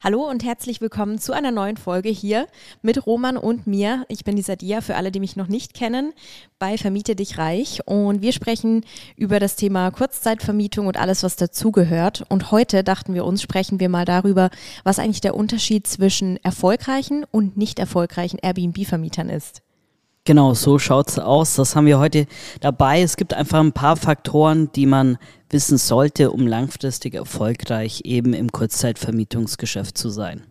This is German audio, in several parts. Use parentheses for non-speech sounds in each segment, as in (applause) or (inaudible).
Hallo und herzlich willkommen zu einer neuen Folge hier mit Roman und mir. Ich bin die Sadia, für alle, die mich noch nicht kennen, bei Vermiete dich reich. Und wir sprechen über das Thema Kurzzeitvermietung und alles, was dazugehört. Und heute dachten wir uns, sprechen wir mal darüber, was eigentlich der Unterschied zwischen erfolgreichen und nicht erfolgreichen Airbnb-Vermietern ist. Genau, so schaut es aus. Das haben wir heute dabei. Es gibt einfach ein paar Faktoren, die man wissen sollte, um langfristig erfolgreich eben im Kurzzeitvermietungsgeschäft zu sein.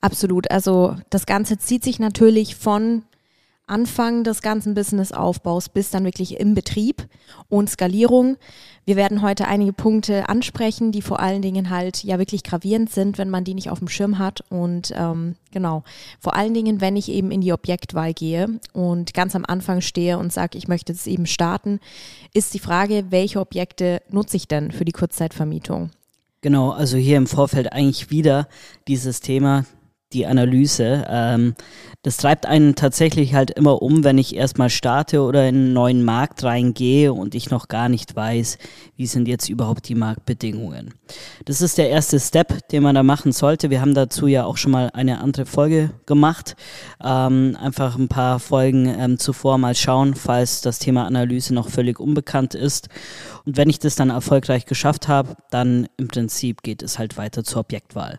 Absolut. Also das Ganze zieht sich natürlich von Anfang des ganzen Businessaufbaus bis dann wirklich im Betrieb und Skalierung. Wir werden heute einige Punkte ansprechen, die vor allen Dingen halt ja wirklich gravierend sind, wenn man die nicht auf dem Schirm hat. Und ähm, genau, vor allen Dingen, wenn ich eben in die Objektwahl gehe und ganz am Anfang stehe und sage, ich möchte es eben starten, ist die Frage, welche Objekte nutze ich denn für die Kurzzeitvermietung? Genau, also hier im Vorfeld eigentlich wieder dieses Thema, die Analyse. Ähm, das treibt einen tatsächlich halt immer um, wenn ich erstmal starte oder in einen neuen Markt reingehe und ich noch gar nicht weiß, wie sind jetzt überhaupt die Marktbedingungen. Das ist der erste Step, den man da machen sollte. Wir haben dazu ja auch schon mal eine andere Folge gemacht. Ähm, einfach ein paar Folgen ähm, zuvor mal schauen, falls das Thema Analyse noch völlig unbekannt ist. Und wenn ich das dann erfolgreich geschafft habe, dann im Prinzip geht es halt weiter zur Objektwahl.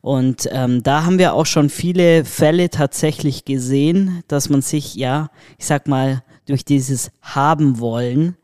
Und ähm, da haben wir auch schon viele Fälle tatsächlich gesehen, dass man sich, ja, ich sag mal, durch dieses Haben wollen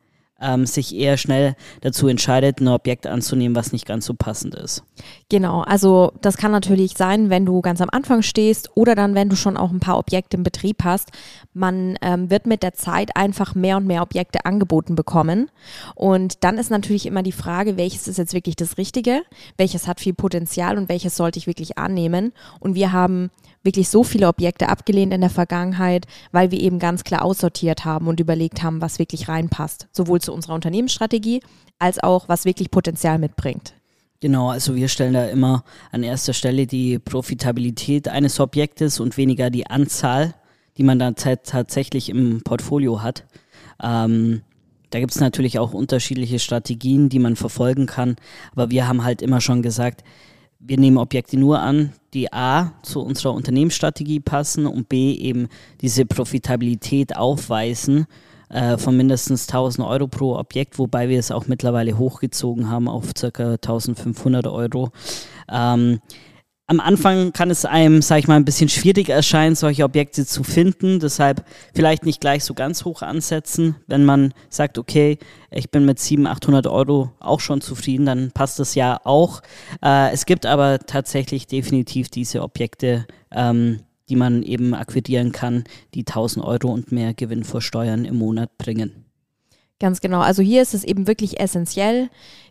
ähm, sich eher schnell dazu entscheidet, ein Objekt anzunehmen, was nicht ganz so passend ist. Genau, also das kann natürlich sein, wenn du ganz am Anfang stehst oder dann, wenn du schon auch ein paar Objekte im Betrieb hast. Man ähm, wird mit der Zeit einfach mehr und mehr Objekte angeboten bekommen. Und dann ist natürlich immer die Frage, welches ist jetzt wirklich das Richtige, welches hat viel Potenzial und welches sollte ich wirklich annehmen. Und wir haben wirklich so viele Objekte abgelehnt in der Vergangenheit, weil wir eben ganz klar aussortiert haben und überlegt haben, was wirklich reinpasst, sowohl zu unserer Unternehmensstrategie als auch was wirklich Potenzial mitbringt. Genau, also wir stellen da immer an erster Stelle die Profitabilität eines Objektes und weniger die Anzahl, die man dann tatsächlich im Portfolio hat. Ähm, da gibt es natürlich auch unterschiedliche Strategien, die man verfolgen kann, aber wir haben halt immer schon gesagt, wir nehmen Objekte nur an, die A zu unserer Unternehmensstrategie passen und B eben diese Profitabilität aufweisen äh, von mindestens 1000 Euro pro Objekt, wobei wir es auch mittlerweile hochgezogen haben auf ca. 1500 Euro. Ähm, am Anfang kann es einem, sag ich mal, ein bisschen schwierig erscheinen, solche Objekte zu finden. Deshalb vielleicht nicht gleich so ganz hoch ansetzen. Wenn man sagt, okay, ich bin mit 700, 800 Euro auch schon zufrieden, dann passt das ja auch. Äh, es gibt aber tatsächlich definitiv diese Objekte, ähm, die man eben akquirieren kann, die 1000 Euro und mehr Gewinn vor Steuern im Monat bringen. Ganz genau. Also hier ist es eben wirklich essentiell,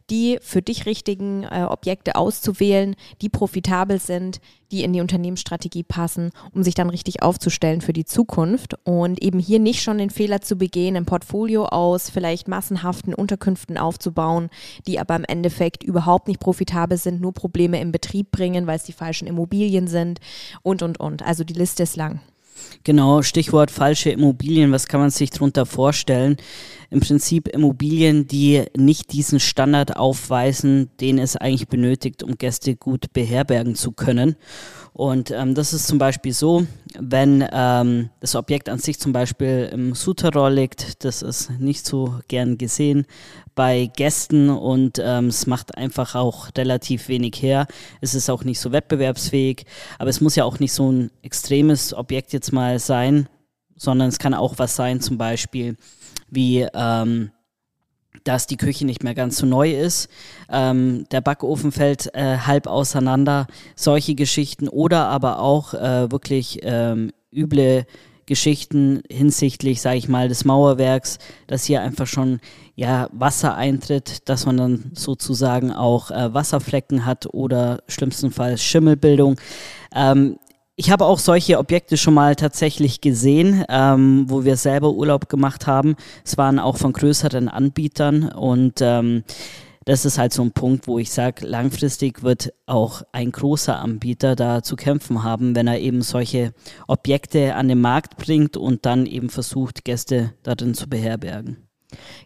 die für dich richtigen äh, Objekte auszuwählen, die profitabel sind, die in die Unternehmensstrategie passen, um sich dann richtig aufzustellen für die Zukunft und eben hier nicht schon den Fehler zu begehen, ein Portfolio aus vielleicht massenhaften Unterkünften aufzubauen, die aber im Endeffekt überhaupt nicht profitabel sind, nur Probleme im Betrieb bringen, weil es die falschen Immobilien sind und, und, und. Also die Liste ist lang. Genau, Stichwort falsche Immobilien. Was kann man sich darunter vorstellen? Im Prinzip Immobilien, die nicht diesen Standard aufweisen, den es eigentlich benötigt, um Gäste gut beherbergen zu können. Und ähm, das ist zum Beispiel so, wenn ähm, das Objekt an sich zum Beispiel im Souterrain liegt, das ist nicht so gern gesehen bei Gästen und ähm, es macht einfach auch relativ wenig her. Es ist auch nicht so wettbewerbsfähig, aber es muss ja auch nicht so ein extremes Objekt jetzt mal sein, sondern es kann auch was sein, zum Beispiel wie ähm, dass die Küche nicht mehr ganz so neu ist, ähm, der Backofen fällt äh, halb auseinander, solche Geschichten oder aber auch äh, wirklich ähm, üble Geschichten hinsichtlich, sage ich mal, des Mauerwerks, dass hier einfach schon ja, Wasser eintritt, dass man dann sozusagen auch äh, Wasserflecken hat oder schlimmstenfalls Schimmelbildung. Ähm, ich habe auch solche Objekte schon mal tatsächlich gesehen, ähm, wo wir selber Urlaub gemacht haben. Es waren auch von größeren Anbietern und ähm, das ist halt so ein Punkt, wo ich sage, langfristig wird auch ein großer Anbieter da zu kämpfen haben, wenn er eben solche Objekte an den Markt bringt und dann eben versucht, Gäste darin zu beherbergen.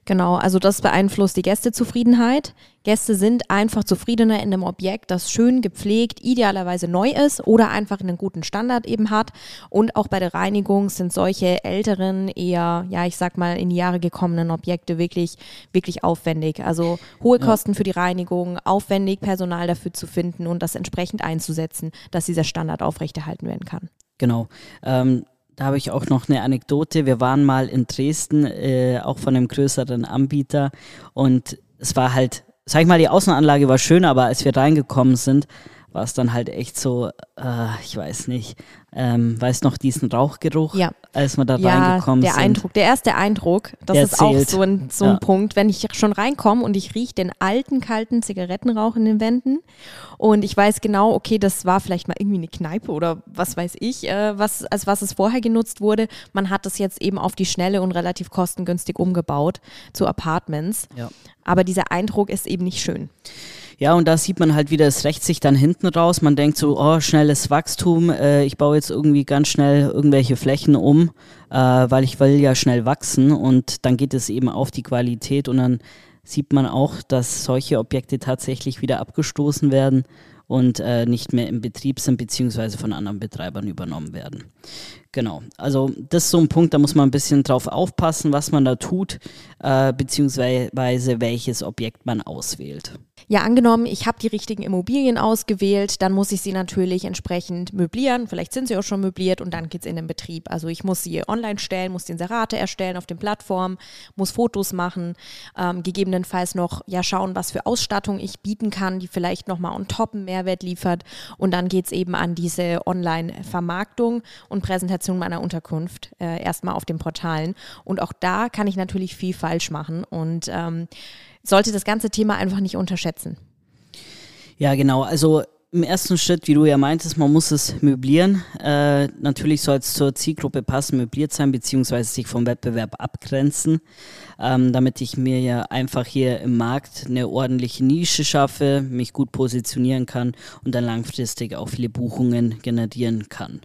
Genau, also das beeinflusst die Gästezufriedenheit. Gäste sind einfach zufriedener in einem Objekt, das schön gepflegt, idealerweise neu ist oder einfach einen guten Standard eben hat. Und auch bei der Reinigung sind solche älteren, eher, ja, ich sag mal, in die Jahre gekommenen Objekte wirklich, wirklich aufwendig. Also hohe Kosten ja. für die Reinigung, aufwendig Personal dafür zu finden und das entsprechend einzusetzen, dass dieser Standard aufrechterhalten werden kann. Genau. Ähm da habe ich auch noch eine Anekdote. Wir waren mal in Dresden, äh, auch von einem größeren Anbieter. Und es war halt, sag ich mal, die Außenanlage war schön, aber als wir reingekommen sind, war es dann halt echt so, äh, ich weiß nicht, ähm, weiß noch diesen Rauchgeruch, ja. als wir da ja, reingekommen der sind. Eindruck, der erste Eindruck, das der ist zählt. auch so ein, so ein ja. Punkt, wenn ich schon reinkomme und ich rieche den alten, kalten Zigarettenrauch in den Wänden und ich weiß genau, okay, das war vielleicht mal irgendwie eine Kneipe oder was weiß ich, äh, was, als was es vorher genutzt wurde. Man hat das jetzt eben auf die Schnelle und relativ kostengünstig umgebaut zu Apartments. Ja. Aber dieser Eindruck ist eben nicht schön. Ja, und da sieht man halt wieder, es rächt sich dann hinten raus. Man denkt so, oh, schnelles Wachstum, äh, ich baue jetzt irgendwie ganz schnell irgendwelche Flächen um, äh, weil ich will ja schnell wachsen und dann geht es eben auf die Qualität und dann sieht man auch, dass solche Objekte tatsächlich wieder abgestoßen werden und äh, nicht mehr im Betrieb sind beziehungsweise von anderen Betreibern übernommen werden. Genau, also das ist so ein Punkt, da muss man ein bisschen drauf aufpassen, was man da tut, äh, beziehungsweise welches Objekt man auswählt. Ja, angenommen, ich habe die richtigen Immobilien ausgewählt, dann muss ich sie natürlich entsprechend möblieren. Vielleicht sind sie auch schon möbliert und dann geht es in den Betrieb. Also ich muss sie online stellen, muss die Inserate erstellen auf den Plattformen, muss Fotos machen, ähm, gegebenenfalls noch ja schauen, was für Ausstattung ich bieten kann, die vielleicht nochmal on top einen Mehrwert liefert. Und dann geht es eben an diese Online-Vermarktung und Präsentation meiner Unterkunft äh, erstmal auf den Portalen. Und auch da kann ich natürlich viel falsch machen. Und ähm, sollte das ganze Thema einfach nicht unterschätzen. Ja, genau. Also im ersten Schritt, wie du ja meintest, man muss es möblieren. Äh, natürlich soll es zur Zielgruppe passen, möbliert sein, beziehungsweise sich vom Wettbewerb abgrenzen, ähm, damit ich mir ja einfach hier im Markt eine ordentliche Nische schaffe, mich gut positionieren kann und dann langfristig auch viele Buchungen generieren kann.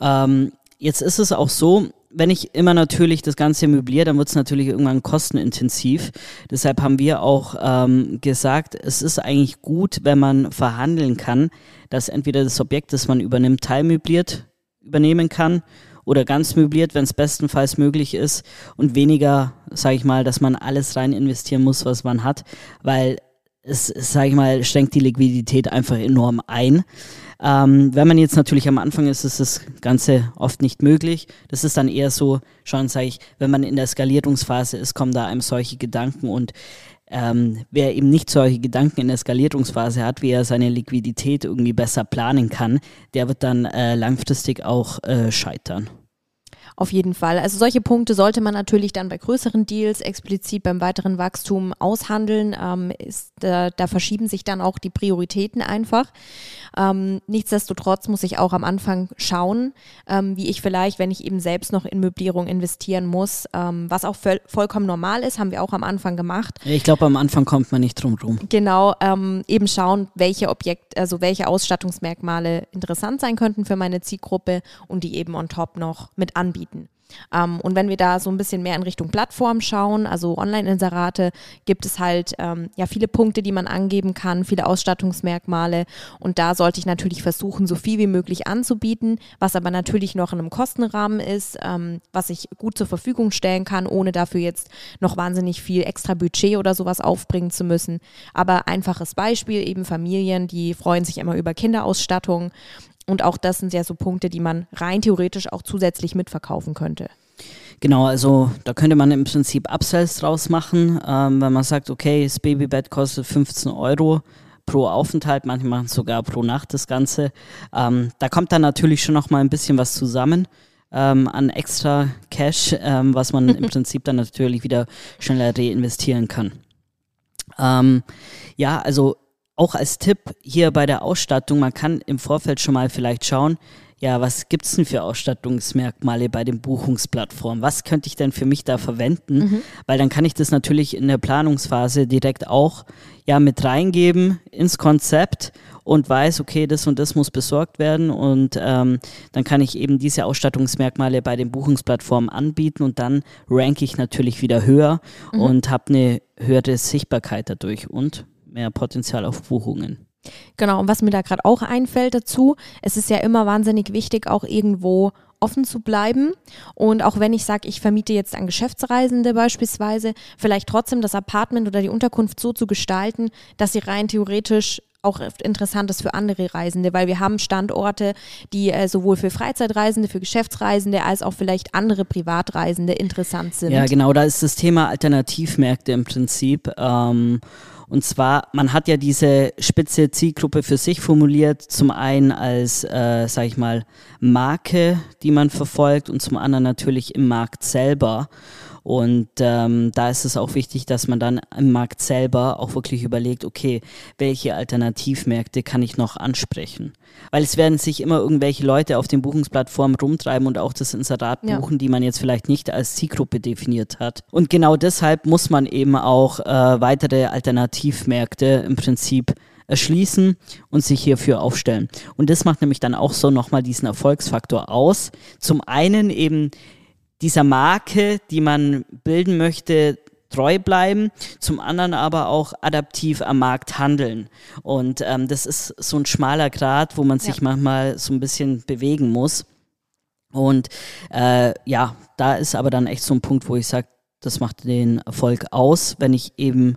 Ähm, jetzt ist es auch so, wenn ich immer natürlich das Ganze möbliere, dann wird es natürlich irgendwann kostenintensiv. Deshalb haben wir auch ähm, gesagt, es ist eigentlich gut, wenn man verhandeln kann, dass entweder das Objekt, das man übernimmt, teilmöbliert übernehmen kann oder ganz möbliert, wenn es bestenfalls möglich ist und weniger, sage ich mal, dass man alles rein investieren muss, was man hat, weil es, sage ich mal, schränkt die Liquidität einfach enorm ein. Ähm, wenn man jetzt natürlich am Anfang ist, ist das Ganze oft nicht möglich. Das ist dann eher so, schon sage ich, wenn man in der Skalierungsphase ist, kommen da einem solche Gedanken und ähm, wer eben nicht solche Gedanken in der Skalierungsphase hat, wie er seine Liquidität irgendwie besser planen kann, der wird dann äh, langfristig auch äh, scheitern. Auf jeden Fall. Also solche Punkte sollte man natürlich dann bei größeren Deals explizit beim weiteren Wachstum aushandeln. Ähm, ist, äh, da verschieben sich dann auch die Prioritäten einfach. Ähm, nichtsdestotrotz muss ich auch am Anfang schauen, ähm, wie ich vielleicht, wenn ich eben selbst noch in Möblierung investieren muss, ähm, was auch vollkommen normal ist, haben wir auch am Anfang gemacht. Ich glaube, am Anfang kommt man nicht drum rum. Genau, ähm, eben schauen, welche Objekt, also welche Ausstattungsmerkmale interessant sein könnten für meine Zielgruppe und die eben on top noch mit anbieten. Ähm, und wenn wir da so ein bisschen mehr in Richtung Plattform schauen, also Online-Inserate, gibt es halt ähm, ja viele Punkte, die man angeben kann, viele Ausstattungsmerkmale. Und da sollte ich natürlich versuchen, so viel wie möglich anzubieten, was aber natürlich noch in einem Kostenrahmen ist, ähm, was ich gut zur Verfügung stellen kann, ohne dafür jetzt noch wahnsinnig viel extra Budget oder sowas aufbringen zu müssen. Aber einfaches Beispiel, eben Familien, die freuen sich immer über Kinderausstattung und auch das sind ja so Punkte, die man rein theoretisch auch zusätzlich mitverkaufen könnte. Genau, also da könnte man im Prinzip Upsells draus machen, ähm, wenn man sagt, okay, das Babybett kostet 15 Euro pro Aufenthalt, manche machen sogar pro Nacht das Ganze. Ähm, da kommt dann natürlich schon noch mal ein bisschen was zusammen. Ähm, an extra Cash, ähm, was man im (laughs) Prinzip dann natürlich wieder schneller reinvestieren kann. Ähm, ja, also auch als Tipp hier bei der Ausstattung, man kann im Vorfeld schon mal vielleicht schauen, ja, was gibt es denn für Ausstattungsmerkmale bei den Buchungsplattformen? Was könnte ich denn für mich da verwenden? Mhm. Weil dann kann ich das natürlich in der Planungsphase direkt auch ja mit reingeben ins Konzept und weiß, okay, das und das muss besorgt werden und ähm, dann kann ich eben diese Ausstattungsmerkmale bei den Buchungsplattformen anbieten und dann ranke ich natürlich wieder höher mhm. und habe eine höhere Sichtbarkeit dadurch und mehr Potenzial auf Buchungen. Genau, und was mir da gerade auch einfällt dazu, es ist ja immer wahnsinnig wichtig, auch irgendwo offen zu bleiben. Und auch wenn ich sage, ich vermiete jetzt an Geschäftsreisende beispielsweise, vielleicht trotzdem das Apartment oder die Unterkunft so zu gestalten, dass sie rein theoretisch auch interessant ist für andere Reisende, weil wir haben Standorte, die äh, sowohl für Freizeitreisende, für Geschäftsreisende als auch vielleicht andere Privatreisende interessant sind. Ja, genau, da ist das Thema Alternativmärkte im Prinzip. Ähm, und zwar, man hat ja diese spitze Zielgruppe für sich formuliert, zum einen als, äh, sag ich mal, Marke, die man verfolgt und zum anderen natürlich im Markt selber. Und ähm, da ist es auch wichtig, dass man dann im Markt selber auch wirklich überlegt, okay, welche Alternativmärkte kann ich noch ansprechen? Weil es werden sich immer irgendwelche Leute auf den Buchungsplattformen rumtreiben und auch das Inserat buchen, ja. die man jetzt vielleicht nicht als Zielgruppe definiert hat. Und genau deshalb muss man eben auch äh, weitere Alternativmärkte im Prinzip erschließen und sich hierfür aufstellen. Und das macht nämlich dann auch so nochmal diesen Erfolgsfaktor aus. Zum einen eben dieser Marke, die man bilden möchte, treu bleiben, zum anderen aber auch adaptiv am Markt handeln. Und ähm, das ist so ein schmaler Grad, wo man sich ja. manchmal so ein bisschen bewegen muss. Und äh, ja, da ist aber dann echt so ein Punkt, wo ich sage, das macht den Erfolg aus, wenn ich eben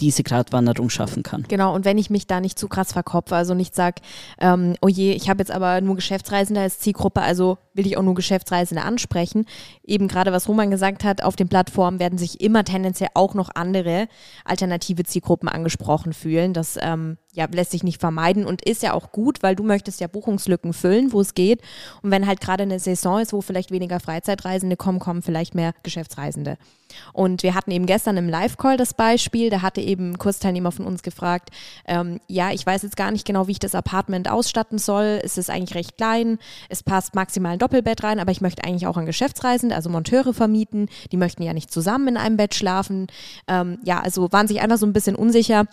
diese Gratwanderung schaffen kann. Genau, und wenn ich mich da nicht zu krass verkopfe, also nicht sage, ähm, oh je, ich habe jetzt aber nur Geschäftsreisende als Zielgruppe, also will ich auch nur Geschäftsreisende ansprechen. Eben gerade was Roman gesagt hat, auf den Plattformen werden sich immer tendenziell auch noch andere alternative Zielgruppen angesprochen fühlen. Das ähm, ja, lässt sich nicht vermeiden und ist ja auch gut, weil du möchtest ja Buchungslücken füllen, wo es geht. Und wenn halt gerade eine Saison ist, wo vielleicht weniger Freizeitreisende kommen, kommen vielleicht mehr Geschäftsreisende. Und wir hatten eben gestern im Live-Call das Beispiel, da hatte eben ein Kursteilnehmer von uns gefragt, ähm, ja, ich weiß jetzt gar nicht genau, wie ich das Apartment ausstatten soll. Es ist eigentlich recht klein, es passt maximal ein Doppelbett rein, aber ich möchte eigentlich auch an Geschäftsreisende, also Monteure vermieten. Die möchten ja nicht zusammen in einem Bett schlafen. Ähm, ja, also waren sich einfach so ein bisschen unsicher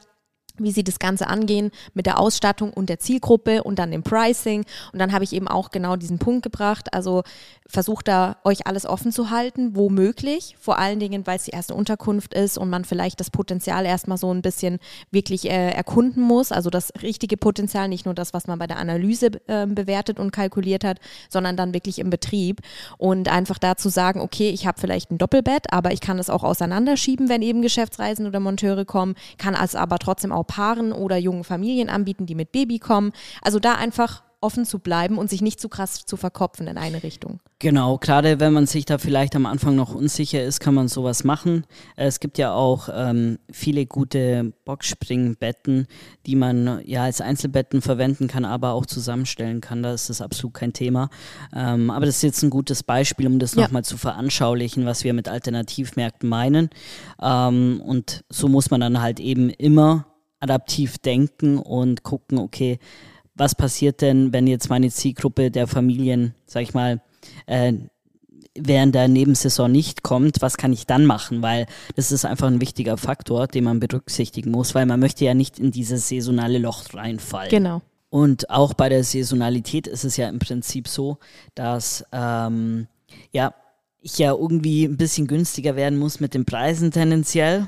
wie sie das Ganze angehen mit der Ausstattung und der Zielgruppe und dann dem Pricing. Und dann habe ich eben auch genau diesen Punkt gebracht. Also versucht da euch alles offen zu halten, womöglich. Vor allen Dingen, weil es die erste Unterkunft ist und man vielleicht das Potenzial erstmal so ein bisschen wirklich äh, erkunden muss. Also das richtige Potenzial, nicht nur das, was man bei der Analyse äh, bewertet und kalkuliert hat, sondern dann wirklich im Betrieb. Und einfach dazu sagen, okay, ich habe vielleicht ein Doppelbett, aber ich kann es auch auseinanderschieben, wenn eben Geschäftsreisen oder Monteure kommen, kann es aber trotzdem auch Paaren oder jungen Familien anbieten, die mit Baby kommen. Also da einfach offen zu bleiben und sich nicht zu krass zu verkopfen in eine Richtung. Genau, gerade wenn man sich da vielleicht am Anfang noch unsicher ist, kann man sowas machen. Es gibt ja auch ähm, viele gute Boxspringbetten, die man ja als Einzelbetten verwenden kann, aber auch zusammenstellen kann. Da ist das absolut kein Thema. Ähm, aber das ist jetzt ein gutes Beispiel, um das ja. nochmal zu veranschaulichen, was wir mit Alternativmärkten meinen. Ähm, und so muss man dann halt eben immer adaptiv denken und gucken, okay, was passiert denn, wenn jetzt meine Zielgruppe der Familien, sag ich mal, äh, während der Nebensaison nicht kommt, was kann ich dann machen? Weil das ist einfach ein wichtiger Faktor, den man berücksichtigen muss, weil man möchte ja nicht in dieses saisonale Loch reinfallen. Genau. Und auch bei der Saisonalität ist es ja im Prinzip so, dass ähm, ja, ich ja irgendwie ein bisschen günstiger werden muss mit den Preisen tendenziell.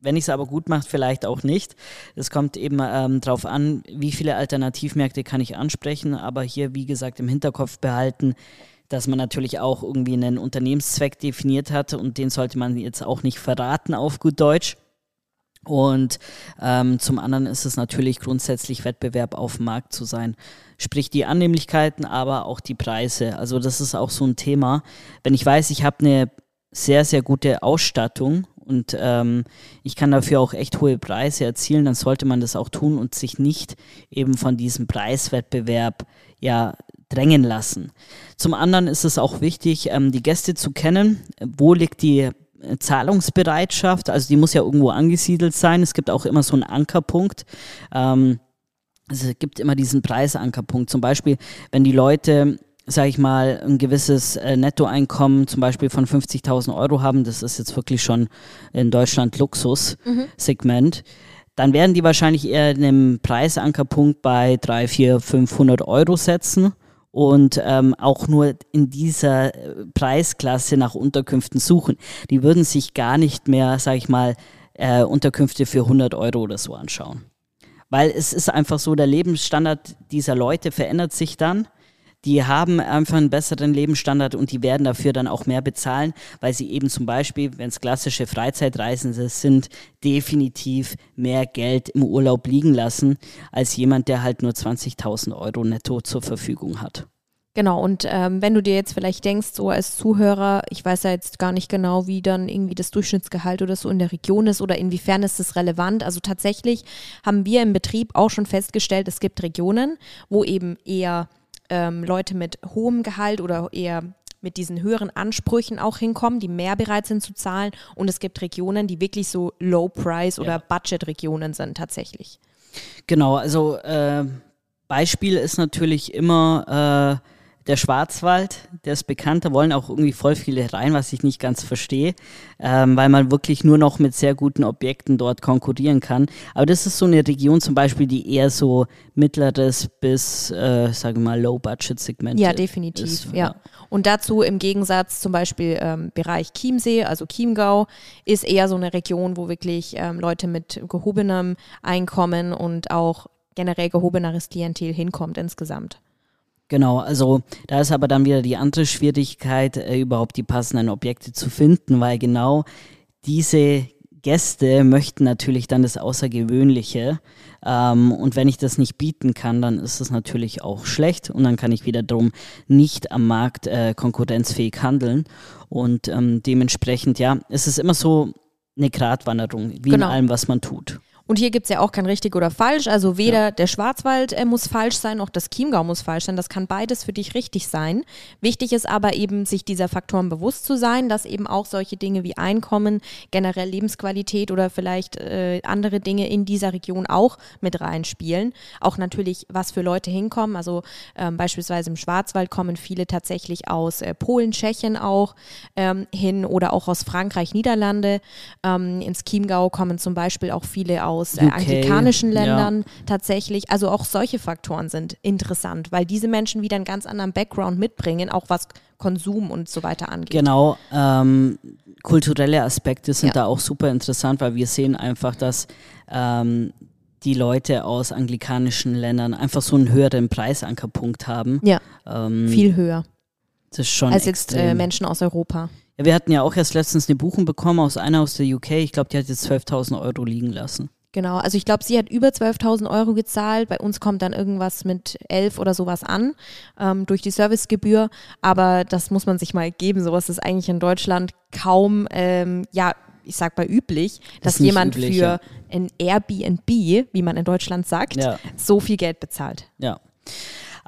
Wenn ich es aber gut mache, vielleicht auch nicht. Es kommt eben ähm, darauf an, wie viele Alternativmärkte kann ich ansprechen, aber hier, wie gesagt, im Hinterkopf behalten, dass man natürlich auch irgendwie einen Unternehmenszweck definiert hat und den sollte man jetzt auch nicht verraten auf gut Deutsch. Und ähm, zum anderen ist es natürlich grundsätzlich Wettbewerb auf dem Markt zu sein. Sprich die Annehmlichkeiten, aber auch die Preise. Also das ist auch so ein Thema. Wenn ich weiß, ich habe eine sehr, sehr gute Ausstattung und ähm, ich kann dafür auch echt hohe Preise erzielen, dann sollte man das auch tun und sich nicht eben von diesem Preiswettbewerb ja drängen lassen. Zum anderen ist es auch wichtig, ähm, die Gäste zu kennen. Wo liegt die äh, Zahlungsbereitschaft? Also die muss ja irgendwo angesiedelt sein. Es gibt auch immer so einen Ankerpunkt. Ähm, es gibt immer diesen Preisankerpunkt. Zum Beispiel, wenn die Leute sage ich mal, ein gewisses äh, Nettoeinkommen zum Beispiel von 50.000 Euro haben, das ist jetzt wirklich schon in Deutschland Luxus-Segment, mhm. dann werden die wahrscheinlich eher einen Preisankerpunkt bei 3, 4, 500 Euro setzen und ähm, auch nur in dieser äh, Preisklasse nach Unterkünften suchen. Die würden sich gar nicht mehr, sage ich mal, äh, Unterkünfte für 100 Euro oder so anschauen. Weil es ist einfach so, der Lebensstandard dieser Leute verändert sich dann. Die haben einfach einen besseren Lebensstandard und die werden dafür dann auch mehr bezahlen, weil sie eben zum Beispiel, wenn es klassische Freizeitreisende sind, definitiv mehr Geld im Urlaub liegen lassen, als jemand, der halt nur 20.000 Euro netto zur Verfügung hat. Genau, und ähm, wenn du dir jetzt vielleicht denkst, so als Zuhörer, ich weiß ja jetzt gar nicht genau, wie dann irgendwie das Durchschnittsgehalt oder so in der Region ist oder inwiefern ist das relevant. Also tatsächlich haben wir im Betrieb auch schon festgestellt, es gibt Regionen, wo eben eher ähm, Leute mit hohem Gehalt oder eher mit diesen höheren Ansprüchen auch hinkommen, die mehr bereit sind zu zahlen. Und es gibt Regionen, die wirklich so Low-Price- oder ja. Budget-Regionen sind tatsächlich. Genau, also äh, Beispiel ist natürlich immer äh, der Schwarzwald, der ist bekannt, da wollen auch irgendwie voll viele rein, was ich nicht ganz verstehe, ähm, weil man wirklich nur noch mit sehr guten Objekten dort konkurrieren kann. Aber das ist so eine Region zum Beispiel, die eher so mittleres bis, äh, sage mal, Low-Budget-Segment Ja, definitiv, ist, ja. ja. Und dazu im Gegensatz zum Beispiel ähm, Bereich Chiemsee, also Chiemgau, ist eher so eine Region, wo wirklich ähm, Leute mit gehobenem Einkommen und auch generell gehobeneres Klientel hinkommt insgesamt. Genau, also da ist aber dann wieder die andere Schwierigkeit, äh, überhaupt die passenden Objekte zu finden, weil genau diese Gäste möchten natürlich dann das Außergewöhnliche. Ähm, und wenn ich das nicht bieten kann, dann ist es natürlich auch schlecht und dann kann ich wiederum nicht am Markt äh, konkurrenzfähig handeln. Und ähm, dementsprechend, ja, es ist immer so eine Gratwanderung, wie genau. in allem, was man tut. Und hier gibt es ja auch kein richtig oder falsch. Also weder ja. der Schwarzwald äh, muss falsch sein, noch das Chiemgau muss falsch sein. Das kann beides für dich richtig sein. Wichtig ist aber eben, sich dieser Faktoren bewusst zu sein, dass eben auch solche Dinge wie Einkommen, generell Lebensqualität oder vielleicht äh, andere Dinge in dieser Region auch mit reinspielen. Auch natürlich, was für Leute hinkommen. Also ähm, beispielsweise im Schwarzwald kommen viele tatsächlich aus äh, Polen, Tschechien auch ähm, hin oder auch aus Frankreich, Niederlande. Ähm, ins Chiemgau kommen zum Beispiel auch viele aus aus äh, anglikanischen Ländern ja. tatsächlich. Also auch solche Faktoren sind interessant, weil diese Menschen wieder einen ganz anderen Background mitbringen, auch was Konsum und so weiter angeht. Genau, ähm, kulturelle Aspekte sind ja. da auch super interessant, weil wir sehen einfach, dass ähm, die Leute aus anglikanischen Ländern einfach so einen höheren Preisankerpunkt haben. Ja, ähm, viel höher. Das ist schon als jetzt äh, Menschen aus Europa. Ja, wir hatten ja auch erst letztens eine Buchung bekommen aus einer aus der UK. Ich glaube, die hat jetzt 12.000 Euro liegen lassen. Genau, also ich glaube, sie hat über 12.000 Euro gezahlt. Bei uns kommt dann irgendwas mit 11 oder sowas an ähm, durch die Servicegebühr. Aber das muss man sich mal geben. Sowas ist eigentlich in Deutschland kaum, ähm, ja, ich sag mal üblich, dass jemand üblich, für ja. ein Airbnb, wie man in Deutschland sagt, ja. so viel Geld bezahlt. Ja.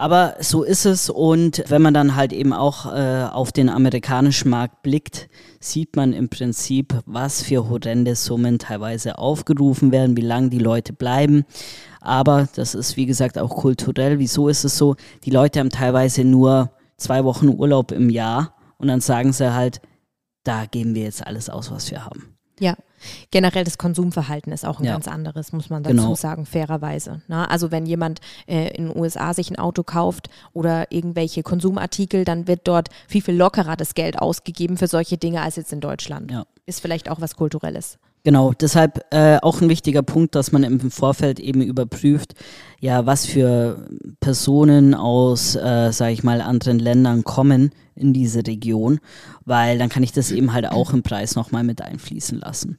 Aber so ist es und wenn man dann halt eben auch äh, auf den amerikanischen Markt blickt, sieht man im Prinzip, was für horrende Summen teilweise aufgerufen werden, wie lange die Leute bleiben. Aber das ist wie gesagt auch kulturell. Wieso ist es so? Die Leute haben teilweise nur zwei Wochen Urlaub im Jahr und dann sagen sie halt, da geben wir jetzt alles aus, was wir haben. Ja, generell das Konsumverhalten ist auch ein ja. ganz anderes, muss man dazu genau. sagen, fairerweise. Na, ne? also wenn jemand äh, in den USA sich ein Auto kauft oder irgendwelche Konsumartikel, dann wird dort viel, viel lockerer das Geld ausgegeben für solche Dinge als jetzt in Deutschland. Ja. Ist vielleicht auch was Kulturelles. Genau, deshalb äh, auch ein wichtiger Punkt, dass man im Vorfeld eben überprüft, ja, was für Personen aus, äh, sage ich mal, anderen Ländern kommen in diese Region, weil dann kann ich das eben halt auch im Preis nochmal mit einfließen lassen.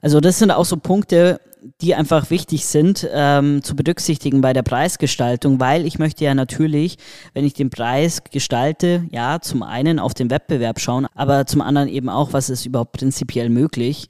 Also das sind auch so Punkte, die einfach wichtig sind ähm, zu berücksichtigen bei der Preisgestaltung, weil ich möchte ja natürlich, wenn ich den Preis gestalte, ja, zum einen auf den Wettbewerb schauen, aber zum anderen eben auch, was ist überhaupt prinzipiell möglich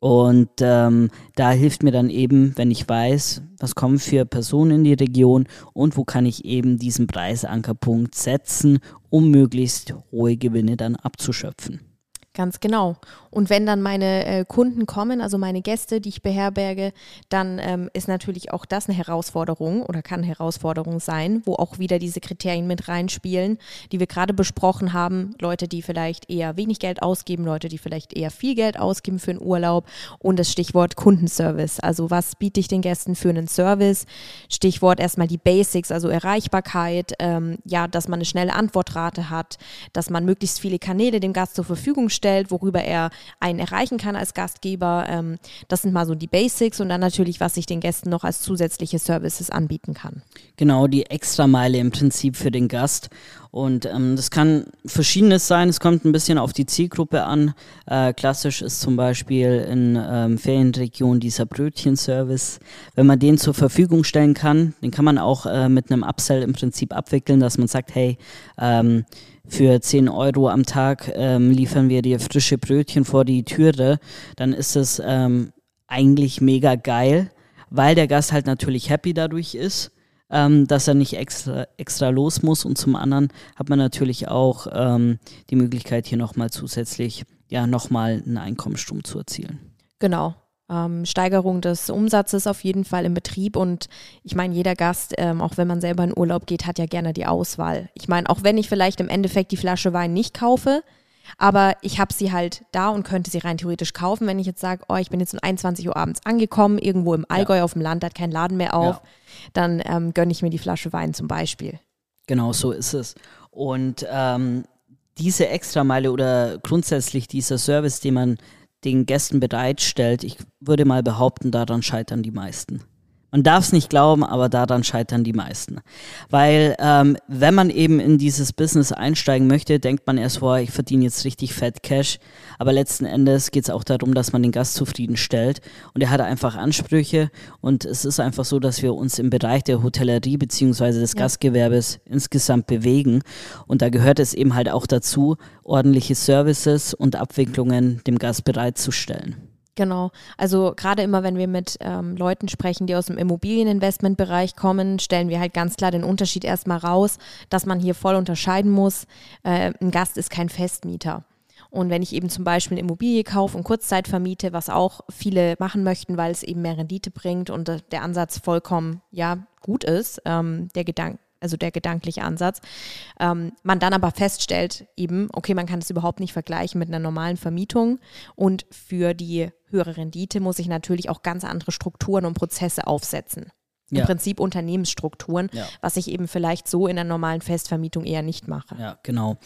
und ähm, da hilft mir dann eben, wenn ich weiß, was kommen für Personen in die Region und wo kann ich eben diesen Preisankerpunkt setzen, um möglichst hohe Gewinne dann abzuschöpfen. Ganz genau. Und wenn dann meine äh, Kunden kommen, also meine Gäste, die ich beherberge, dann ähm, ist natürlich auch das eine Herausforderung oder kann Herausforderung sein, wo auch wieder diese Kriterien mit reinspielen, die wir gerade besprochen haben. Leute, die vielleicht eher wenig Geld ausgeben, Leute, die vielleicht eher viel Geld ausgeben für einen Urlaub und das Stichwort Kundenservice. Also was biete ich den Gästen für einen Service? Stichwort erstmal die Basics, also Erreichbarkeit, ähm, ja, dass man eine schnelle Antwortrate hat, dass man möglichst viele Kanäle dem Gast zur Verfügung stellt stellt, worüber er einen erreichen kann als Gastgeber. Ähm, das sind mal so die Basics und dann natürlich, was ich den Gästen noch als zusätzliche Services anbieten kann. Genau, die Extrameile im Prinzip für den Gast. Und ähm, das kann verschiedenes sein, es kommt ein bisschen auf die Zielgruppe an. Äh, klassisch ist zum Beispiel in ähm, Ferienregionen dieser Brötchenservice. Wenn man den zur Verfügung stellen kann, den kann man auch äh, mit einem Upsell im Prinzip abwickeln, dass man sagt, hey, ähm, für 10 Euro am Tag ähm, liefern wir dir frische Brötchen vor die Türe, dann ist das ähm, eigentlich mega geil, weil der Gast halt natürlich happy dadurch ist, ähm, dass er nicht extra, extra los muss und zum anderen hat man natürlich auch ähm, die Möglichkeit hier nochmal zusätzlich ja nochmal einen Einkommensstrom zu erzielen. Genau, ähm, Steigerung des Umsatzes auf jeden Fall im Betrieb. Und ich meine, jeder Gast, ähm, auch wenn man selber in Urlaub geht, hat ja gerne die Auswahl. Ich meine, auch wenn ich vielleicht im Endeffekt die Flasche Wein nicht kaufe, aber ich habe sie halt da und könnte sie rein theoretisch kaufen, wenn ich jetzt sage, oh, ich bin jetzt um 21 Uhr abends angekommen, irgendwo im Allgäu ja. auf dem Land, hat kein Laden mehr auf, ja. dann ähm, gönne ich mir die Flasche Wein zum Beispiel. Genau, so ist es. Und ähm, diese Extrameile oder grundsätzlich dieser Service, den man den Gästen bereitstellt, ich würde mal behaupten, daran scheitern die meisten. Man darf es nicht glauben, aber daran scheitern die meisten. Weil ähm, wenn man eben in dieses Business einsteigen möchte, denkt man erst vor, ich verdiene jetzt richtig fett Cash. Aber letzten Endes geht es auch darum, dass man den Gast zufriedenstellt. Und er hat einfach Ansprüche. Und es ist einfach so, dass wir uns im Bereich der Hotellerie beziehungsweise des ja. Gastgewerbes insgesamt bewegen. Und da gehört es eben halt auch dazu, ordentliche Services und Abwicklungen dem Gast bereitzustellen. Genau. Also gerade immer, wenn wir mit ähm, Leuten sprechen, die aus dem Immobilieninvestmentbereich kommen, stellen wir halt ganz klar den Unterschied erstmal raus, dass man hier voll unterscheiden muss. Äh, ein Gast ist kein Festmieter. Und wenn ich eben zum Beispiel eine Immobilie kaufe und Kurzzeit vermiete, was auch viele machen möchten, weil es eben mehr Rendite bringt und der Ansatz vollkommen ja gut ist, ähm, der Gedanke also der gedankliche Ansatz. Ähm, man dann aber feststellt eben, okay, man kann das überhaupt nicht vergleichen mit einer normalen Vermietung und für die höhere Rendite muss ich natürlich auch ganz andere Strukturen und Prozesse aufsetzen. Im ja. Prinzip Unternehmensstrukturen, ja. was ich eben vielleicht so in einer normalen Festvermietung eher nicht mache. Ja, genau.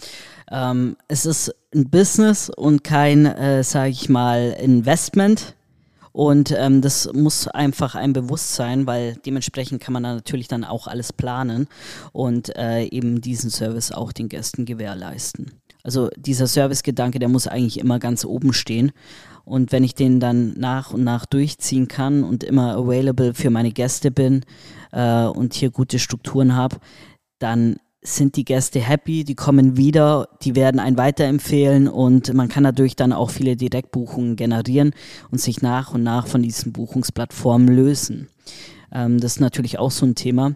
Ähm, es ist ein Business und kein, äh, sage ich mal, Investment und ähm, das muss einfach ein Bewusstsein, weil dementsprechend kann man da natürlich dann auch alles planen und äh, eben diesen Service auch den Gästen gewährleisten. Also dieser Servicegedanke, der muss eigentlich immer ganz oben stehen. Und wenn ich den dann nach und nach durchziehen kann und immer available für meine Gäste bin äh, und hier gute Strukturen habe, dann sind die Gäste happy, die kommen wieder, die werden einen weiterempfehlen und man kann dadurch dann auch viele Direktbuchungen generieren und sich nach und nach von diesen Buchungsplattformen lösen. Ähm, das ist natürlich auch so ein Thema.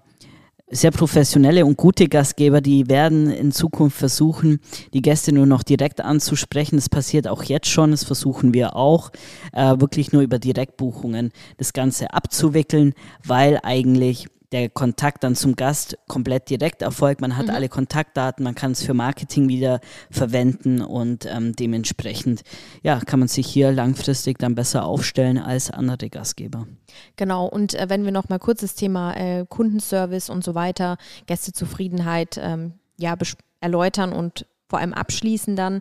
Sehr professionelle und gute Gastgeber, die werden in Zukunft versuchen, die Gäste nur noch direkt anzusprechen. Das passiert auch jetzt schon, das versuchen wir auch, äh, wirklich nur über Direktbuchungen das Ganze abzuwickeln, weil eigentlich der Kontakt dann zum Gast komplett direkt erfolgt. Man hat mhm. alle Kontaktdaten, man kann es für Marketing wieder verwenden und ähm, dementsprechend ja, kann man sich hier langfristig dann besser aufstellen als andere Gastgeber. Genau, und äh, wenn wir noch mal kurz das Thema äh, Kundenservice und so weiter, Gästezufriedenheit ähm, ja, erläutern und vor allem abschließen dann.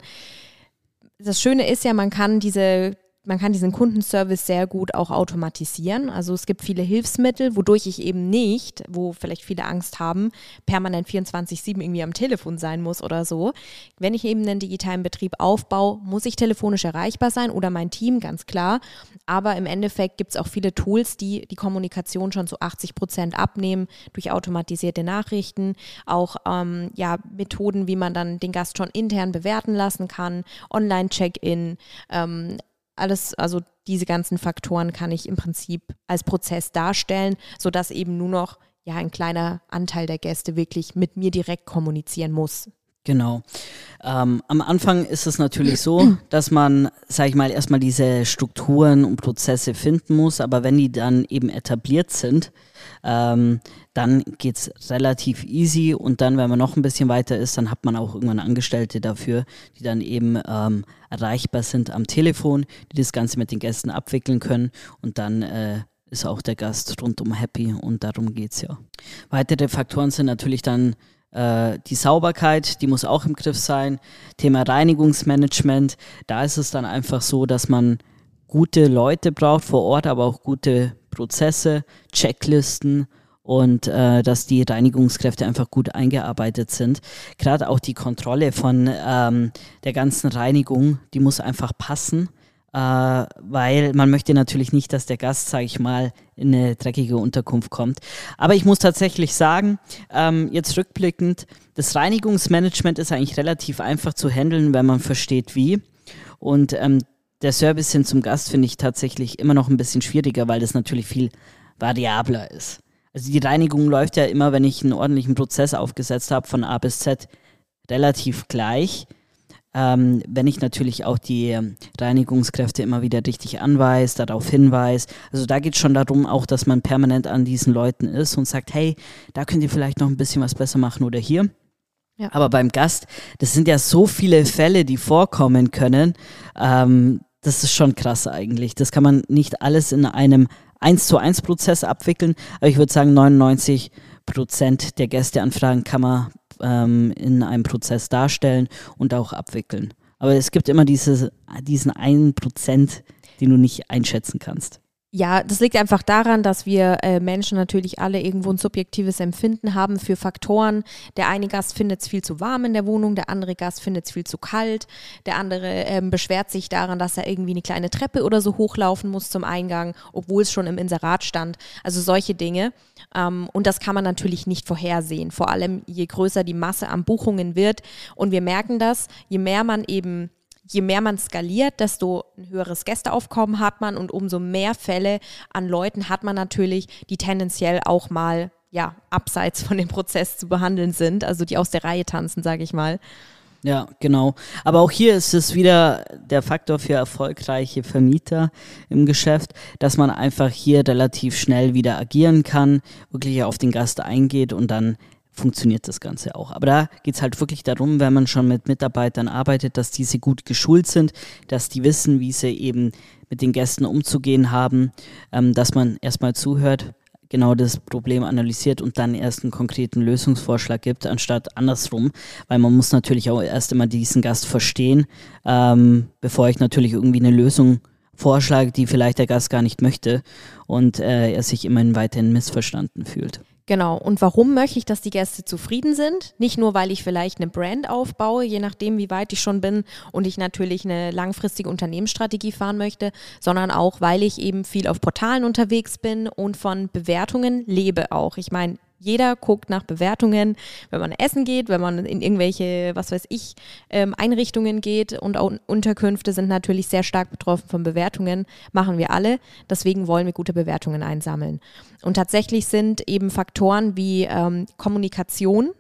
Das Schöne ist ja, man kann diese man kann diesen Kundenservice sehr gut auch automatisieren. Also es gibt viele Hilfsmittel, wodurch ich eben nicht, wo vielleicht viele Angst haben, permanent 24-7 irgendwie am Telefon sein muss oder so. Wenn ich eben einen digitalen Betrieb aufbaue, muss ich telefonisch erreichbar sein oder mein Team, ganz klar. Aber im Endeffekt gibt es auch viele Tools, die die Kommunikation schon zu 80 Prozent abnehmen durch automatisierte Nachrichten, auch ähm, ja, Methoden, wie man dann den Gast schon intern bewerten lassen kann, Online-Check-in, ähm, alles, also diese ganzen Faktoren kann ich im Prinzip als Prozess darstellen, sodass eben nur noch ja ein kleiner Anteil der Gäste wirklich mit mir direkt kommunizieren muss. Genau. Ähm, am Anfang ist es natürlich so, dass man, sag ich mal, erstmal diese Strukturen und Prozesse finden muss, aber wenn die dann eben etabliert sind, ähm, dann geht es relativ easy und dann, wenn man noch ein bisschen weiter ist, dann hat man auch irgendwann Angestellte dafür, die dann eben ähm, erreichbar sind am Telefon, die das Ganze mit den Gästen abwickeln können und dann äh, ist auch der Gast rundum happy und darum geht es ja. Weitere Faktoren sind natürlich dann die Sauberkeit, die muss auch im Griff sein. Thema Reinigungsmanagement, da ist es dann einfach so, dass man gute Leute braucht vor Ort, aber auch gute Prozesse, Checklisten und äh, dass die Reinigungskräfte einfach gut eingearbeitet sind. Gerade auch die Kontrolle von ähm, der ganzen Reinigung, die muss einfach passen äh, weil man möchte natürlich nicht, dass der Gast, sage ich mal, in eine dreckige Unterkunft kommt. Aber ich muss tatsächlich sagen, ähm, jetzt rückblickend, das Reinigungsmanagement ist eigentlich relativ einfach zu handeln, wenn man versteht, wie. Und ähm, der Service hin zum Gast finde ich tatsächlich immer noch ein bisschen schwieriger, weil das natürlich viel variabler ist. Also die Reinigung läuft ja immer, wenn ich einen ordentlichen Prozess aufgesetzt habe, von A bis Z relativ gleich. Ähm, wenn ich natürlich auch die ähm, Reinigungskräfte immer wieder richtig anweise, darauf hinweise. Also da geht es schon darum, auch, dass man permanent an diesen Leuten ist und sagt, hey, da könnt ihr vielleicht noch ein bisschen was besser machen oder hier. Ja. Aber beim Gast, das sind ja so viele Fälle, die vorkommen können. Ähm, das ist schon krass eigentlich. Das kann man nicht alles in einem 1 zu 1 Prozess abwickeln, aber ich würde sagen, 99 Prozent der Gästeanfragen kann man ähm, in einem Prozess darstellen und auch abwickeln. Aber es gibt immer diese, diesen einen Prozent, den du nicht einschätzen kannst. Ja, das liegt einfach daran, dass wir äh, Menschen natürlich alle irgendwo ein subjektives Empfinden haben für Faktoren. Der eine Gast findet es viel zu warm in der Wohnung, der andere Gast findet es viel zu kalt, der andere ähm, beschwert sich daran, dass er irgendwie eine kleine Treppe oder so hochlaufen muss zum Eingang, obwohl es schon im Inserat stand. Also solche Dinge. Ähm, und das kann man natürlich nicht vorhersehen. Vor allem je größer die Masse an Buchungen wird. Und wir merken das, je mehr man eben je mehr man skaliert, desto ein höheres Gästeaufkommen hat man und umso mehr Fälle an Leuten hat man natürlich, die tendenziell auch mal ja abseits von dem Prozess zu behandeln sind, also die aus der Reihe tanzen, sage ich mal. Ja, genau. Aber auch hier ist es wieder der Faktor für erfolgreiche Vermieter im Geschäft, dass man einfach hier relativ schnell wieder agieren kann, wirklich auf den Gast eingeht und dann funktioniert das Ganze auch. Aber da geht es halt wirklich darum, wenn man schon mit Mitarbeitern arbeitet, dass diese gut geschult sind, dass die wissen, wie sie eben mit den Gästen umzugehen haben, ähm, dass man erstmal zuhört, genau das Problem analysiert und dann erst einen konkreten Lösungsvorschlag gibt, anstatt andersrum, weil man muss natürlich auch erst immer diesen Gast verstehen, ähm, bevor ich natürlich irgendwie eine Lösung vorschlage, die vielleicht der Gast gar nicht möchte und äh, er sich immerhin weiterhin missverstanden fühlt. Genau. Und warum möchte ich, dass die Gäste zufrieden sind? Nicht nur, weil ich vielleicht eine Brand aufbaue, je nachdem, wie weit ich schon bin und ich natürlich eine langfristige Unternehmensstrategie fahren möchte, sondern auch, weil ich eben viel auf Portalen unterwegs bin und von Bewertungen lebe auch. Ich meine, jeder guckt nach Bewertungen, wenn man essen geht, wenn man in irgendwelche, was weiß ich, ähm, Einrichtungen geht und auch Unterkünfte sind natürlich sehr stark betroffen von Bewertungen, machen wir alle. Deswegen wollen wir gute Bewertungen einsammeln. Und tatsächlich sind eben Faktoren wie ähm, Kommunikation,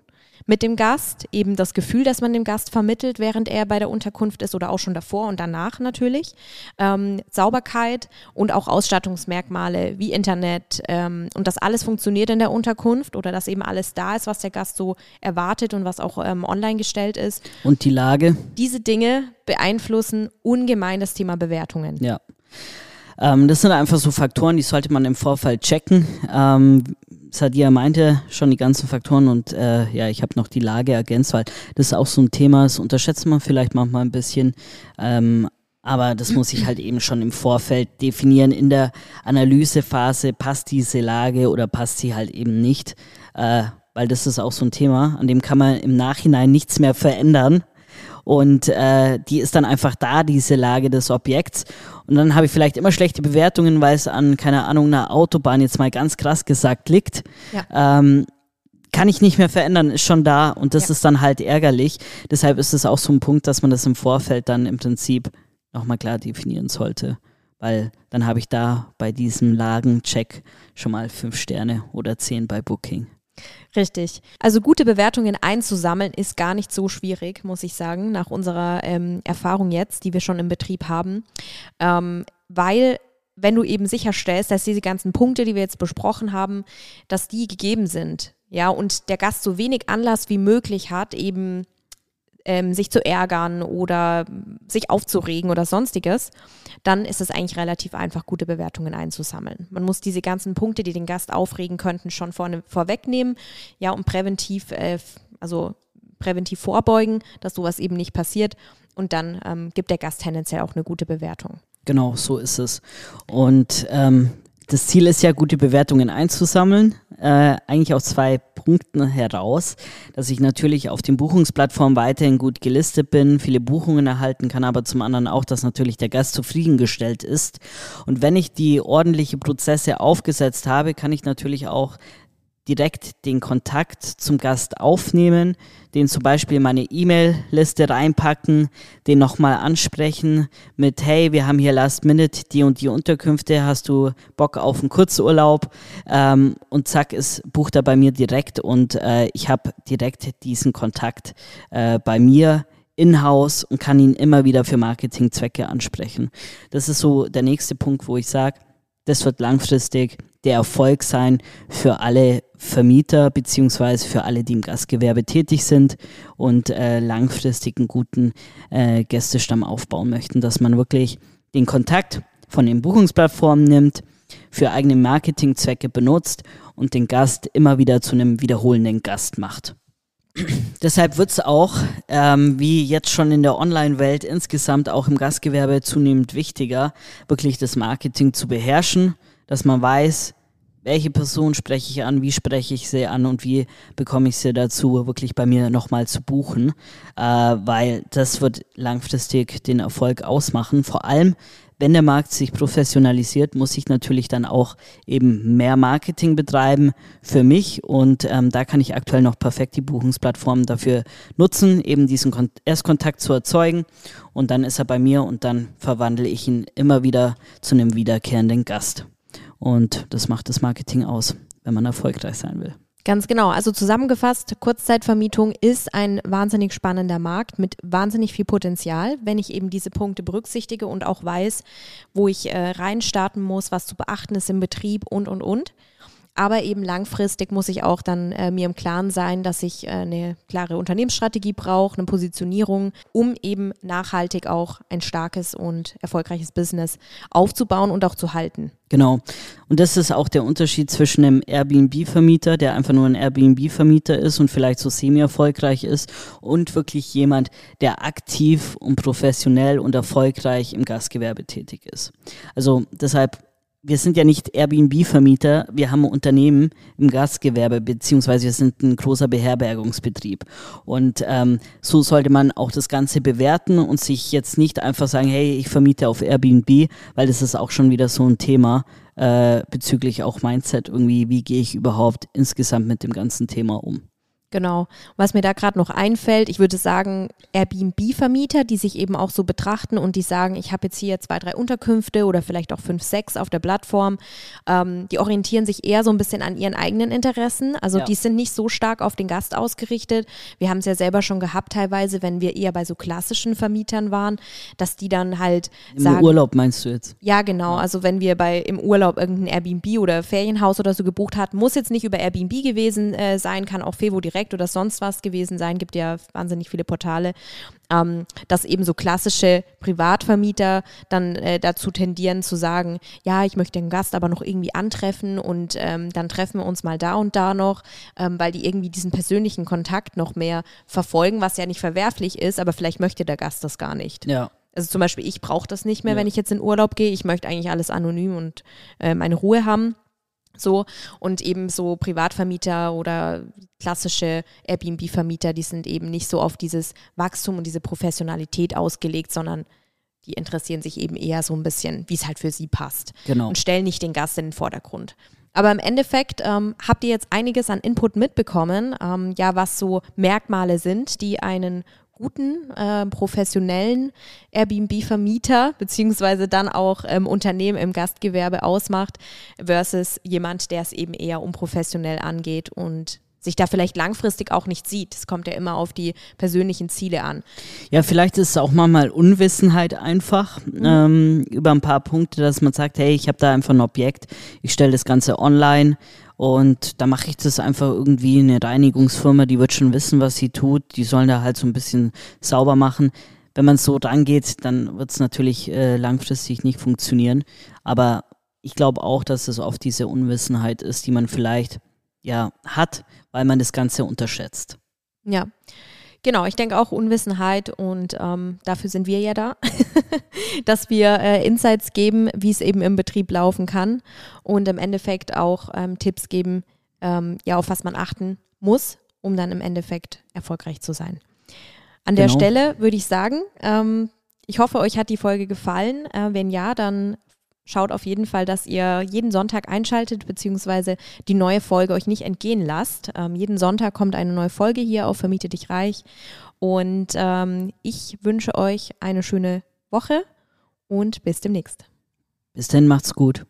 mit dem Gast, eben das Gefühl, das man dem Gast vermittelt, während er bei der Unterkunft ist oder auch schon davor und danach natürlich. Ähm, Sauberkeit und auch Ausstattungsmerkmale wie Internet ähm, und das alles funktioniert in der Unterkunft oder dass eben alles da ist, was der Gast so erwartet und was auch ähm, online gestellt ist. Und die Lage? Diese Dinge beeinflussen ungemein das Thema Bewertungen. Ja. Ähm, das sind einfach so Faktoren, die sollte man im Vorfall checken. Sadia meinte schon die ganzen Faktoren und äh, ja, ich habe noch die Lage ergänzt, weil das ist auch so ein Thema, das unterschätzt man vielleicht manchmal ein bisschen. Ähm, aber das muss ich halt eben schon im Vorfeld definieren. In der Analysephase passt diese Lage oder passt sie halt eben nicht. Äh, weil das ist auch so ein Thema, an dem kann man im Nachhinein nichts mehr verändern. Und äh, die ist dann einfach da, diese Lage des Objekts. Und dann habe ich vielleicht immer schlechte Bewertungen, weil es an, keine Ahnung, einer Autobahn jetzt mal ganz krass gesagt liegt. Ja. Ähm, kann ich nicht mehr verändern, ist schon da und das ja. ist dann halt ärgerlich. Deshalb ist es auch so ein Punkt, dass man das im Vorfeld dann im Prinzip nochmal klar definieren sollte. Weil dann habe ich da bei diesem Lagencheck schon mal fünf Sterne oder zehn bei Booking. Richtig. Also gute Bewertungen einzusammeln ist gar nicht so schwierig, muss ich sagen, nach unserer ähm, Erfahrung jetzt, die wir schon im Betrieb haben, ähm, weil wenn du eben sicherstellst, dass diese ganzen Punkte, die wir jetzt besprochen haben, dass die gegeben sind, ja, und der Gast so wenig Anlass wie möglich hat, eben ähm, sich zu ärgern oder sich aufzuregen oder sonstiges, dann ist es eigentlich relativ einfach, gute Bewertungen einzusammeln. Man muss diese ganzen Punkte, die den Gast aufregen könnten, schon vorne, vorwegnehmen, ja, und präventiv, äh, also präventiv vorbeugen, dass sowas eben nicht passiert. Und dann ähm, gibt der Gast tendenziell auch eine gute Bewertung. Genau, so ist es. Und ähm, das Ziel ist ja, gute Bewertungen einzusammeln. Äh, eigentlich aus zwei Punkten heraus, dass ich natürlich auf den Buchungsplattformen weiterhin gut gelistet bin, viele Buchungen erhalten kann, aber zum anderen auch, dass natürlich der Gast zufriedengestellt ist. Und wenn ich die ordentliche Prozesse aufgesetzt habe, kann ich natürlich auch direkt den Kontakt zum Gast aufnehmen, den zum Beispiel meine E-Mail-Liste reinpacken, den nochmal ansprechen mit, hey, wir haben hier Last Minute die und die Unterkünfte, hast du Bock auf einen Kurzurlaub? Ähm, und zack, es bucht er bei mir direkt und äh, ich habe direkt diesen Kontakt äh, bei mir in-house und kann ihn immer wieder für Marketingzwecke ansprechen. Das ist so der nächste Punkt, wo ich sage, das wird langfristig der Erfolg sein für alle Vermieter beziehungsweise für alle, die im Gastgewerbe tätig sind und äh, langfristig einen guten äh, Gästestamm aufbauen möchten, dass man wirklich den Kontakt von den Buchungsplattformen nimmt, für eigene Marketingzwecke benutzt und den Gast immer wieder zu einem wiederholenden Gast macht. (clears throat) Deshalb wird es auch, ähm, wie jetzt schon in der Online-Welt insgesamt auch im Gastgewerbe zunehmend wichtiger, wirklich das Marketing zu beherrschen, dass man weiß, welche Person spreche ich an, wie spreche ich sie an und wie bekomme ich sie dazu, wirklich bei mir nochmal zu buchen, äh, weil das wird langfristig den Erfolg ausmachen. Vor allem, wenn der Markt sich professionalisiert, muss ich natürlich dann auch eben mehr Marketing betreiben für mich und ähm, da kann ich aktuell noch perfekt die Buchungsplattformen dafür nutzen, eben diesen Kon Erstkontakt zu erzeugen und dann ist er bei mir und dann verwandle ich ihn immer wieder zu einem wiederkehrenden Gast. Und das macht das Marketing aus, wenn man erfolgreich sein will. Ganz genau. Also zusammengefasst, Kurzzeitvermietung ist ein wahnsinnig spannender Markt mit wahnsinnig viel Potenzial, wenn ich eben diese Punkte berücksichtige und auch weiß, wo ich äh, reinstarten muss, was zu beachten ist im Betrieb und, und, und. Aber eben langfristig muss ich auch dann äh, mir im Klaren sein, dass ich äh, eine klare Unternehmensstrategie brauche, eine Positionierung, um eben nachhaltig auch ein starkes und erfolgreiches Business aufzubauen und auch zu halten. Genau. Und das ist auch der Unterschied zwischen einem Airbnb-Vermieter, der einfach nur ein Airbnb-Vermieter ist und vielleicht so semi-erfolgreich ist, und wirklich jemand, der aktiv und professionell und erfolgreich im Gastgewerbe tätig ist. Also deshalb wir sind ja nicht Airbnb-Vermieter, wir haben ein Unternehmen im Gastgewerbe, beziehungsweise wir sind ein großer Beherbergungsbetrieb. Und ähm, so sollte man auch das Ganze bewerten und sich jetzt nicht einfach sagen, hey, ich vermiete auf Airbnb, weil das ist auch schon wieder so ein Thema äh, bezüglich auch Mindset irgendwie, wie gehe ich überhaupt insgesamt mit dem ganzen Thema um. Genau. Was mir da gerade noch einfällt, ich würde sagen, Airbnb-Vermieter, die sich eben auch so betrachten und die sagen, ich habe jetzt hier zwei, drei Unterkünfte oder vielleicht auch fünf, sechs auf der Plattform, ähm, die orientieren sich eher so ein bisschen an ihren eigenen Interessen. Also ja. die sind nicht so stark auf den Gast ausgerichtet. Wir haben es ja selber schon gehabt teilweise, wenn wir eher bei so klassischen Vermietern waren, dass die dann halt Im sagen, Urlaub meinst du jetzt? Ja, genau. Ja. Also wenn wir bei im Urlaub irgendein Airbnb oder Ferienhaus oder so gebucht hatten, muss jetzt nicht über Airbnb gewesen äh, sein, kann auch Fevo direkt direkt oder sonst was gewesen sein, gibt ja wahnsinnig viele Portale, ähm, dass eben so klassische Privatvermieter dann äh, dazu tendieren zu sagen, ja, ich möchte den Gast aber noch irgendwie antreffen und ähm, dann treffen wir uns mal da und da noch, ähm, weil die irgendwie diesen persönlichen Kontakt noch mehr verfolgen, was ja nicht verwerflich ist, aber vielleicht möchte der Gast das gar nicht. Ja. Also zum Beispiel, ich brauche das nicht mehr, ja. wenn ich jetzt in Urlaub gehe. Ich möchte eigentlich alles anonym und äh, meine Ruhe haben. So und eben so Privatvermieter oder klassische Airbnb-Vermieter, die sind eben nicht so auf dieses Wachstum und diese Professionalität ausgelegt, sondern die interessieren sich eben eher so ein bisschen, wie es halt für sie passt. Genau. Und stellen nicht den Gast in den Vordergrund. Aber im Endeffekt ähm, habt ihr jetzt einiges an Input mitbekommen, ähm, ja, was so Merkmale sind, die einen guten, äh, professionellen Airbnb-Vermieter beziehungsweise dann auch ähm, Unternehmen im Gastgewerbe ausmacht versus jemand, der es eben eher unprofessionell angeht und sich da vielleicht langfristig auch nicht sieht. Es kommt ja immer auf die persönlichen Ziele an. Ja, vielleicht ist es auch mal Unwissenheit einfach mhm. ähm, über ein paar Punkte, dass man sagt, hey, ich habe da einfach ein Objekt, ich stelle das Ganze online und da mache ich das einfach irgendwie eine Reinigungsfirma, die wird schon wissen, was sie tut. Die sollen da halt so ein bisschen sauber machen. Wenn man so dran geht, dann wird es natürlich äh, langfristig nicht funktionieren. Aber ich glaube auch, dass es oft diese Unwissenheit ist, die man vielleicht ja hat, weil man das Ganze unterschätzt. Ja. Genau, ich denke auch Unwissenheit und ähm, dafür sind wir ja da, (laughs) dass wir äh, Insights geben, wie es eben im Betrieb laufen kann und im Endeffekt auch ähm, Tipps geben, ähm, ja, auf was man achten muss, um dann im Endeffekt erfolgreich zu sein. An genau. der Stelle würde ich sagen, ähm, ich hoffe, euch hat die Folge gefallen. Äh, wenn ja, dann schaut auf jeden Fall, dass ihr jeden Sonntag einschaltet, beziehungsweise die neue Folge euch nicht entgehen lasst. Ähm, jeden Sonntag kommt eine neue Folge hier auf Vermiete dich reich. Und ähm, ich wünsche euch eine schöne Woche und bis demnächst. Bis dann, macht's gut.